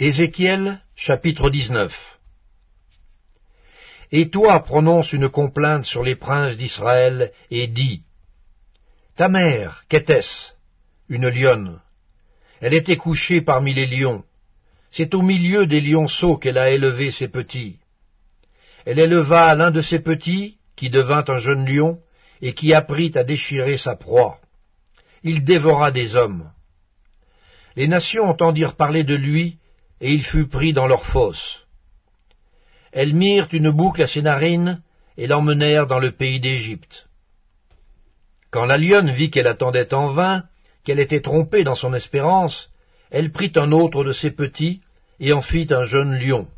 Ézéchiel chapitre 19 Et toi prononce une complainte sur les princes d'Israël, et dis, Ta mère, qu'était-ce? Une lionne. Elle était couchée parmi les lions. C'est au milieu des lionceaux qu'elle a élevé ses petits. Elle éleva l'un de ses petits, qui devint un jeune lion, et qui apprit à déchirer sa proie. Il dévora des hommes. Les nations entendirent parler de lui, et il fut pris dans leur fosse. Elles mirent une boucle à ses narines et l'emmenèrent dans le pays d'Égypte. Quand la lionne vit qu'elle attendait en vain, qu'elle était trompée dans son espérance, elle prit un autre de ses petits et en fit un jeune lion.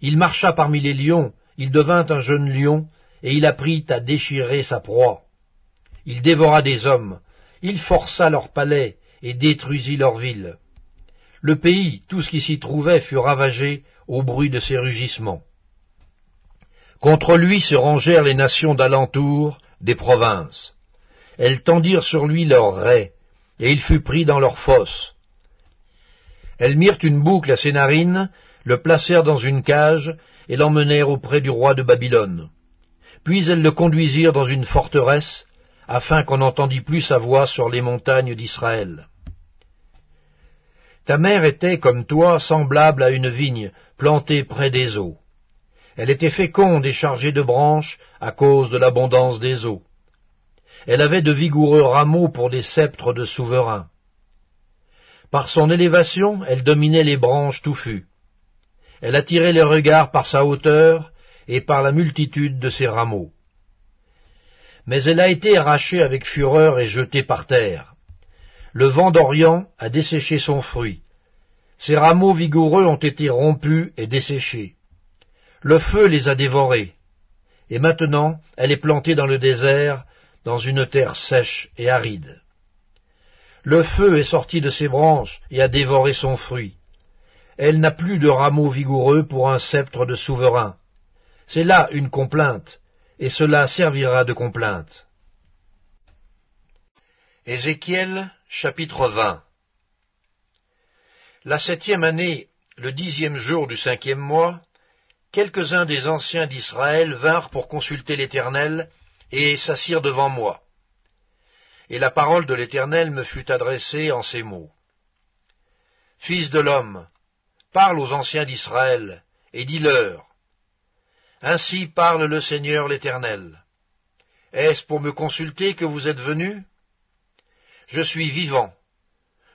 Il marcha parmi les lions, il devint un jeune lion, et il apprit à déchirer sa proie. Il dévora des hommes, il força leurs palais et détruisit leurs villes. Le pays, tout ce qui s'y trouvait, fut ravagé au bruit de ses rugissements. Contre lui se rangèrent les nations d'alentour des provinces. Elles tendirent sur lui leurs raies, et il fut pris dans leurs fosses. Elles mirent une boucle à ses narines, le placèrent dans une cage, et l'emmenèrent auprès du roi de Babylone. Puis elles le conduisirent dans une forteresse, afin qu'on n'entendît plus sa voix sur les montagnes d'Israël. Ta mère était, comme toi, semblable à une vigne plantée près des eaux. Elle était féconde et chargée de branches à cause de l'abondance des eaux. Elle avait de vigoureux rameaux pour des sceptres de souverains. Par son élévation, elle dominait les branches touffues. Elle attirait les regards par sa hauteur et par la multitude de ses rameaux. Mais elle a été arrachée avec fureur et jetée par terre. Le vent d'Orient a desséché son fruit. Ses rameaux vigoureux ont été rompus et desséchés. Le feu les a dévorés. Et maintenant, elle est plantée dans le désert, dans une terre sèche et aride. Le feu est sorti de ses branches et a dévoré son fruit. Elle n'a plus de rameaux vigoureux pour un sceptre de souverain. C'est là une complainte, et cela servira de complainte. Ézéchiel chapitre 20 La septième année, le dixième jour du cinquième mois, quelques-uns des anciens d'Israël vinrent pour consulter l'Éternel et s'assirent devant moi. Et la parole de l'Éternel me fut adressée en ces mots. Fils de l'homme, parle aux anciens d'Israël, et dis-leur, Ainsi parle le Seigneur l'Éternel. Est-ce pour me consulter que vous êtes venus? Je suis vivant.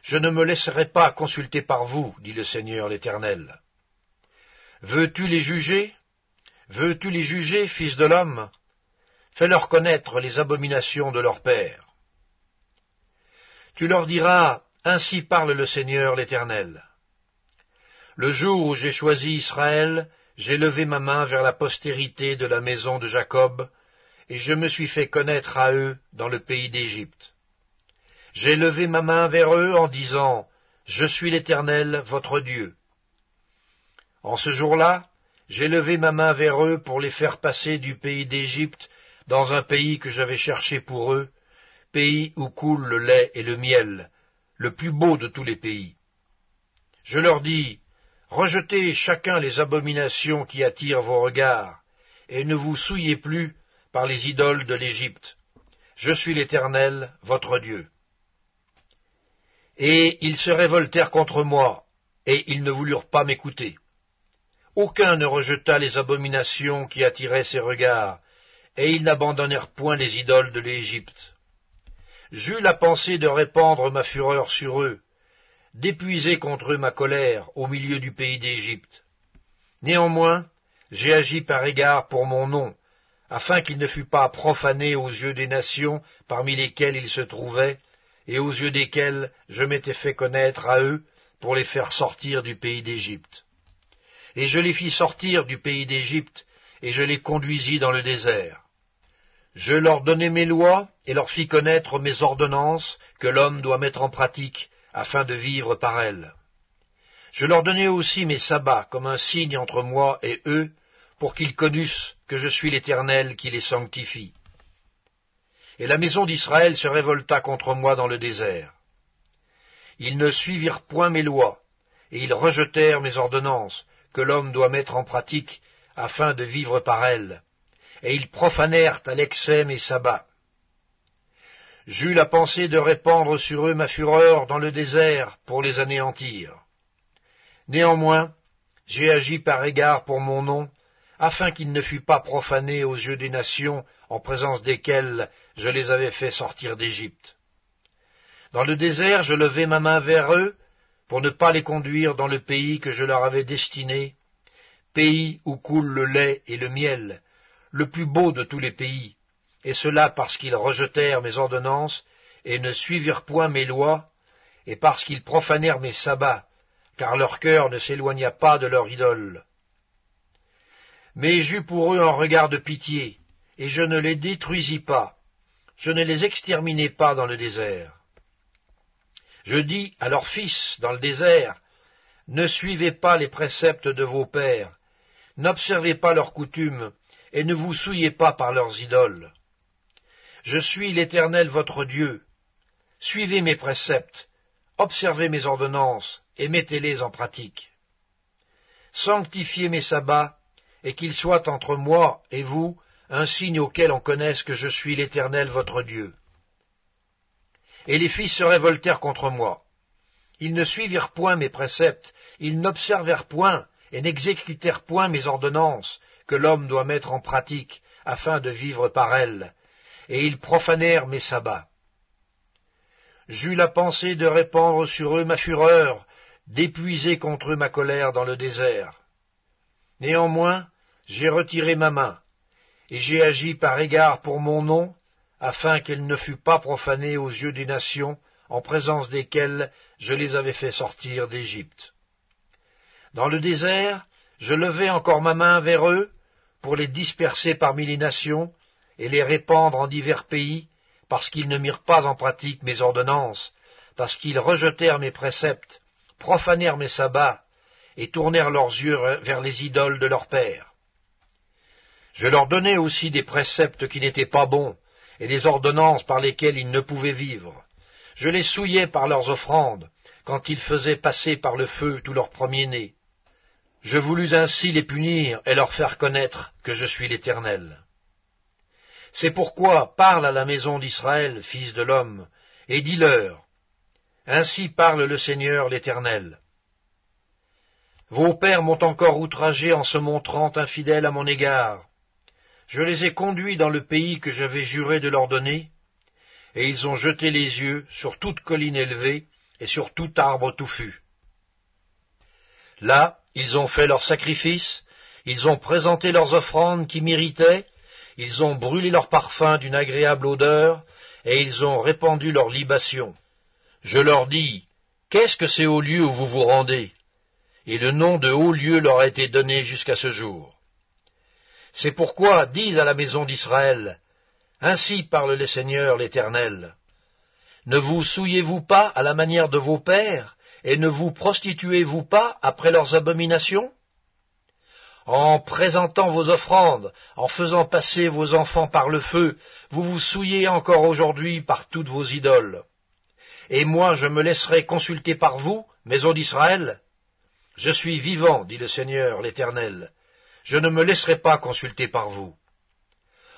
Je ne me laisserai pas consulter par vous, dit le Seigneur l'Éternel. Veux-tu les juger? Veux-tu les juger, fils de l'homme? Fais-leur connaître les abominations de leur père. Tu leur diras, Ainsi parle le Seigneur l'Éternel. Le jour où j'ai choisi Israël, j'ai levé ma main vers la postérité de la maison de Jacob, et je me suis fait connaître à eux dans le pays d'Égypte. J'ai levé ma main vers eux en disant, Je suis l'Éternel, votre Dieu. En ce jour-là, j'ai levé ma main vers eux pour les faire passer du pays d'Égypte dans un pays que j'avais cherché pour eux, pays où coule le lait et le miel, le plus beau de tous les pays. Je leur dis, Rejetez chacun les abominations qui attirent vos regards, et ne vous souillez plus par les idoles de l'Égypte. Je suis l'Éternel, votre Dieu. Et ils se révoltèrent contre moi, et ils ne voulurent pas m'écouter. Aucun ne rejeta les abominations qui attiraient ses regards, et ils n'abandonnèrent point les idoles de l'Égypte. J'eus la pensée de répandre ma fureur sur eux, d'épuiser contre eux ma colère au milieu du pays d'Égypte. Néanmoins, j'ai agi par égard pour mon nom, afin qu'il ne fût pas profané aux yeux des nations parmi lesquelles il se trouvait, et aux yeux desquelles je m'étais fait connaître à eux pour les faire sortir du pays d'Égypte. Et je les fis sortir du pays d'Égypte, et je les conduisis dans le désert. Je leur donnai mes lois, et leur fis connaître mes ordonnances que l'homme doit mettre en pratique afin de vivre par elles. Je leur donnai aussi mes sabbats comme un signe entre moi et eux, pour qu'ils connussent que je suis l'Éternel qui les sanctifie. Et la maison d'Israël se révolta contre moi dans le désert. Ils ne suivirent point mes lois, et ils rejetèrent mes ordonnances, que l'homme doit mettre en pratique, afin de vivre par elles, et ils profanèrent à l'excès mes sabbats. J'eus la pensée de répandre sur eux ma fureur dans le désert pour les anéantir. Néanmoins, j'ai agi par égard pour mon nom, afin qu'il ne fût pas profané aux yeux des nations en présence desquelles je les avais fait sortir d'Égypte. Dans le désert, je levai ma main vers eux, pour ne pas les conduire dans le pays que je leur avais destiné, pays où coule le lait et le miel, le plus beau de tous les pays, et cela parce qu'ils rejetèrent mes ordonnances et ne suivirent point mes lois, et parce qu'ils profanèrent mes sabbats, car leur cœur ne s'éloigna pas de leur idole. Mais j'eus pour eux un regard de pitié, et je ne les détruisis pas, je ne les exterminai pas dans le désert. Je dis à leurs fils dans le désert, ne suivez pas les préceptes de vos pères, n'observez pas leurs coutumes, et ne vous souillez pas par leurs idoles. Je suis l'Éternel votre Dieu. Suivez mes préceptes, observez mes ordonnances, et mettez-les en pratique. Sanctifiez mes sabbats, et qu'ils soient entre moi et vous un signe auquel on connaisse que je suis l'Éternel votre Dieu. Et les fils se révoltèrent contre moi. Ils ne suivirent point mes préceptes, ils n'observèrent point et n'exécutèrent point mes ordonnances que l'homme doit mettre en pratique afin de vivre par elles, et ils profanèrent mes sabbats. J'eus la pensée de répandre sur eux ma fureur, d'épuiser contre eux ma colère dans le désert. Néanmoins, j'ai retiré ma main, et j'ai agi par égard pour mon nom, afin qu'elle ne fût pas profanée aux yeux des nations, en présence desquelles je les avais fait sortir d'Égypte. Dans le désert, je levai encore ma main vers eux, pour les disperser parmi les nations, et les répandre en divers pays, parce qu'ils ne mirent pas en pratique mes ordonnances, parce qu'ils rejetèrent mes préceptes, profanèrent mes sabbats, et tournèrent leurs yeux vers les idoles de leurs pères. Je leur donnai aussi des préceptes qui n'étaient pas bons, et des ordonnances par lesquelles ils ne pouvaient vivre. Je les souillais par leurs offrandes, quand ils faisaient passer par le feu tous leurs premiers-nés. Je voulus ainsi les punir et leur faire connaître que je suis l'Éternel. C'est pourquoi parle à la maison d'Israël, fils de l'homme, et dis-leur, Ainsi parle le Seigneur l'Éternel. Vos pères m'ont encore outragé en se montrant infidèles à mon égard. Je les ai conduits dans le pays que j'avais juré de leur donner, et ils ont jeté les yeux sur toute colline élevée et sur tout arbre touffu. Là, ils ont fait leurs sacrifices, ils ont présenté leurs offrandes qui m'irritaient, ils ont brûlé leurs parfums d'une agréable odeur, et ils ont répandu leurs libations. Je leur dis, Qu'est-ce que c'est haut lieu où vous vous rendez? Et le nom de haut lieu leur a été donné jusqu'à ce jour. C'est pourquoi dis à la maison d'Israël, Ainsi parle le Seigneur l'Éternel. Ne vous souillez-vous pas à la manière de vos pères, et ne vous prostituez-vous pas après leurs abominations? En présentant vos offrandes, en faisant passer vos enfants par le feu, vous vous souillez encore aujourd'hui par toutes vos idoles. Et moi je me laisserai consulter par vous, maison d'Israël Je suis vivant, dit le Seigneur l'Éternel. Je ne me laisserai pas consulter par vous.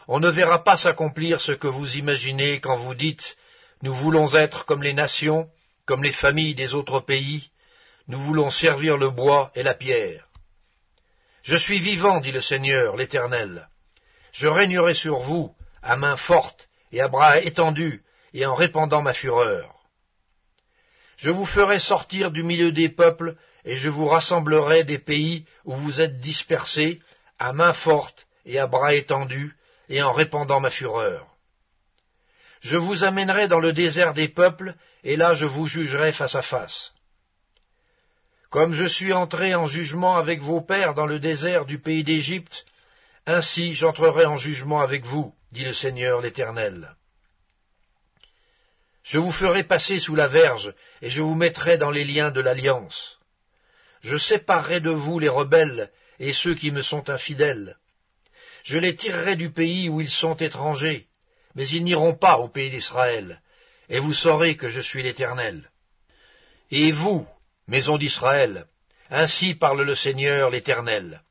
On ne verra pas s'accomplir ce que vous imaginez quand vous dites Nous voulons être comme les nations, comme les familles des autres pays, nous voulons servir le bois et la pierre. Je suis vivant, dit le Seigneur, l'Éternel. Je régnerai sur vous, à main forte et à bras étendus, et en répandant ma fureur. Je vous ferai sortir du milieu des peuples, et je vous rassemblerai des pays où vous êtes dispersés, à main forte et à bras étendus, et en répandant ma fureur. Je vous amènerai dans le désert des peuples, et là je vous jugerai face à face. Comme je suis entré en jugement avec vos pères dans le désert du pays d'Égypte, ainsi j'entrerai en jugement avec vous, dit le Seigneur l'Éternel. Je vous ferai passer sous la verge, et je vous mettrai dans les liens de l'alliance. Je séparerai de vous les rebelles et ceux qui me sont infidèles. Je les tirerai du pays où ils sont étrangers, mais ils n'iront pas au pays d'Israël, et vous saurez que je suis l'Éternel. Et vous, Maison d'Israël, ainsi parle le Seigneur l'Éternel.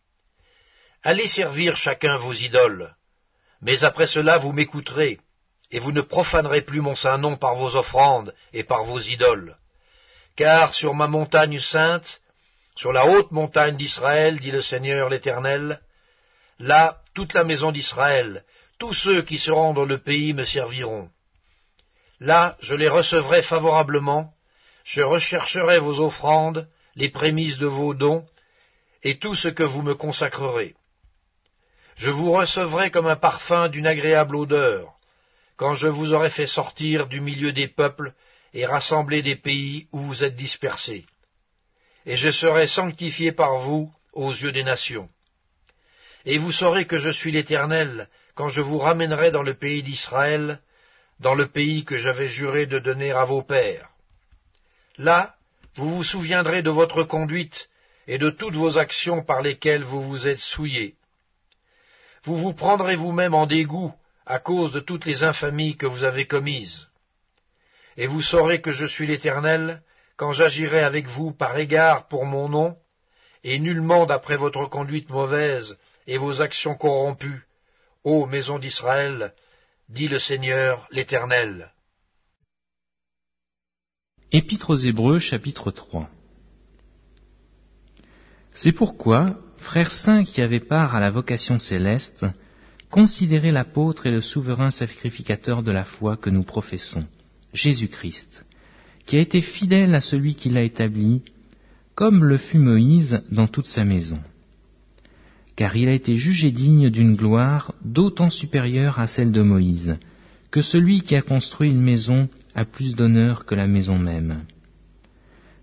Allez servir chacun vos idoles, mais après cela vous m'écouterez, et vous ne profanerez plus mon saint nom par vos offrandes et par vos idoles. Car sur ma montagne sainte, sur la haute montagne d'Israël, dit le Seigneur l'Éternel, là toute la maison d'Israël, tous ceux qui seront dans le pays me serviront. Là je les recevrai favorablement, je rechercherai vos offrandes, les prémices de vos dons, et tout ce que vous me consacrerez. Je vous recevrai comme un parfum d'une agréable odeur, quand je vous aurai fait sortir du milieu des peuples et rassembler des pays où vous êtes dispersés. Et je serai sanctifié par vous aux yeux des nations. Et vous saurez que je suis l'Éternel quand je vous ramènerai dans le pays d'Israël, dans le pays que j'avais juré de donner à vos pères. Là, vous vous souviendrez de votre conduite et de toutes vos actions par lesquelles vous vous êtes souillés. Vous vous prendrez vous-même en dégoût à cause de toutes les infamies que vous avez commises. Et vous saurez que je suis l'Éternel quand j'agirai avec vous par égard pour mon nom, et nullement d'après votre conduite mauvaise et vos actions corrompues, ô maison d'Israël, dit le Seigneur l'Éternel. Épître aux Hébreux chapitre 3 C'est pourquoi, frères saints qui avaient part à la vocation céleste, considérez l'apôtre et le souverain sacrificateur de la foi que nous professons, Jésus-Christ, qui a été fidèle à celui qui l'a établi, comme le fut Moïse dans toute sa maison. Car il a été jugé digne d'une gloire d'autant supérieure à celle de Moïse, que celui qui a construit une maison a plus d'honneur que la maison même.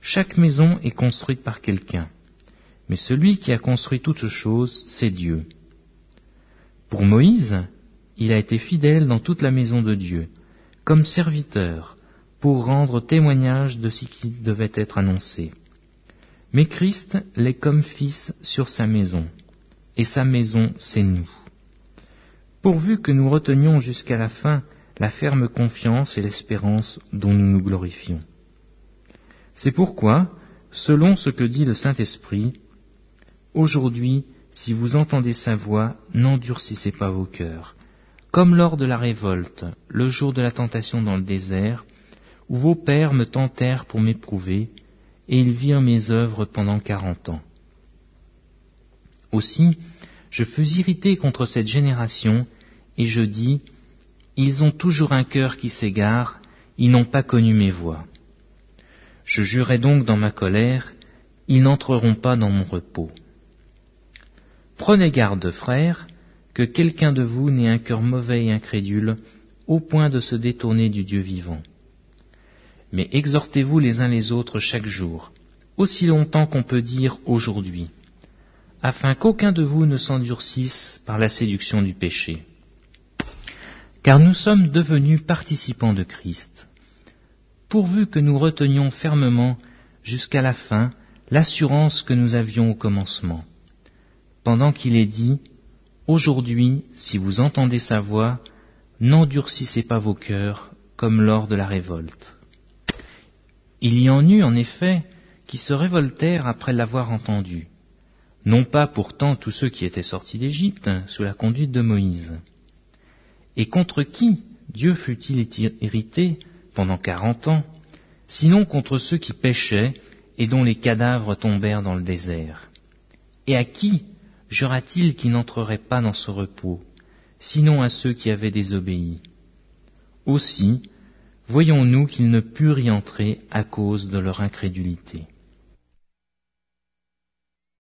Chaque maison est construite par quelqu'un, mais celui qui a construit toutes choses, c'est Dieu. Pour Moïse, il a été fidèle dans toute la maison de Dieu, comme serviteur, pour rendre témoignage de ce qui devait être annoncé. Mais Christ l'est comme fils sur sa maison, et sa maison, c'est nous. Pourvu que nous retenions jusqu'à la fin la ferme confiance et l'espérance dont nous nous glorifions. C'est pourquoi, selon ce que dit le Saint-Esprit, aujourd'hui, si vous entendez sa voix, n'endurcissez pas vos cœurs, comme lors de la révolte, le jour de la tentation dans le désert, vos pères me tentèrent pour m'éprouver, et ils virent mes œuvres pendant quarante ans. Aussi, je fus irrité contre cette génération, et je dis, ils ont toujours un cœur qui s'égare, ils n'ont pas connu mes voies. Je jurai donc dans ma colère, ils n'entreront pas dans mon repos. Prenez garde, frères, que quelqu'un de vous n'ait un cœur mauvais et incrédule, au point de se détourner du Dieu vivant. Mais exhortez-vous les uns les autres chaque jour, aussi longtemps qu'on peut dire aujourd'hui, afin qu'aucun de vous ne s'endurcisse par la séduction du péché car nous sommes devenus participants de Christ, pourvu que nous retenions fermement jusqu'à la fin l'assurance que nous avions au commencement, pendant qu'il est dit, Aujourd'hui, si vous entendez sa voix, n'endurcissez pas vos cœurs comme lors de la révolte. Il y en eut en effet qui se révoltèrent après l'avoir entendu, non pas pourtant tous ceux qui étaient sortis d'Égypte sous la conduite de Moïse, et contre qui Dieu fut-il irrité pendant quarante ans, sinon contre ceux qui péchaient et dont les cadavres tombèrent dans le désert? Et à qui jura-t-il qui n'entrerait pas dans ce repos, sinon à ceux qui avaient désobéi? Aussi, voyons-nous qu'ils ne purent y entrer à cause de leur incrédulité.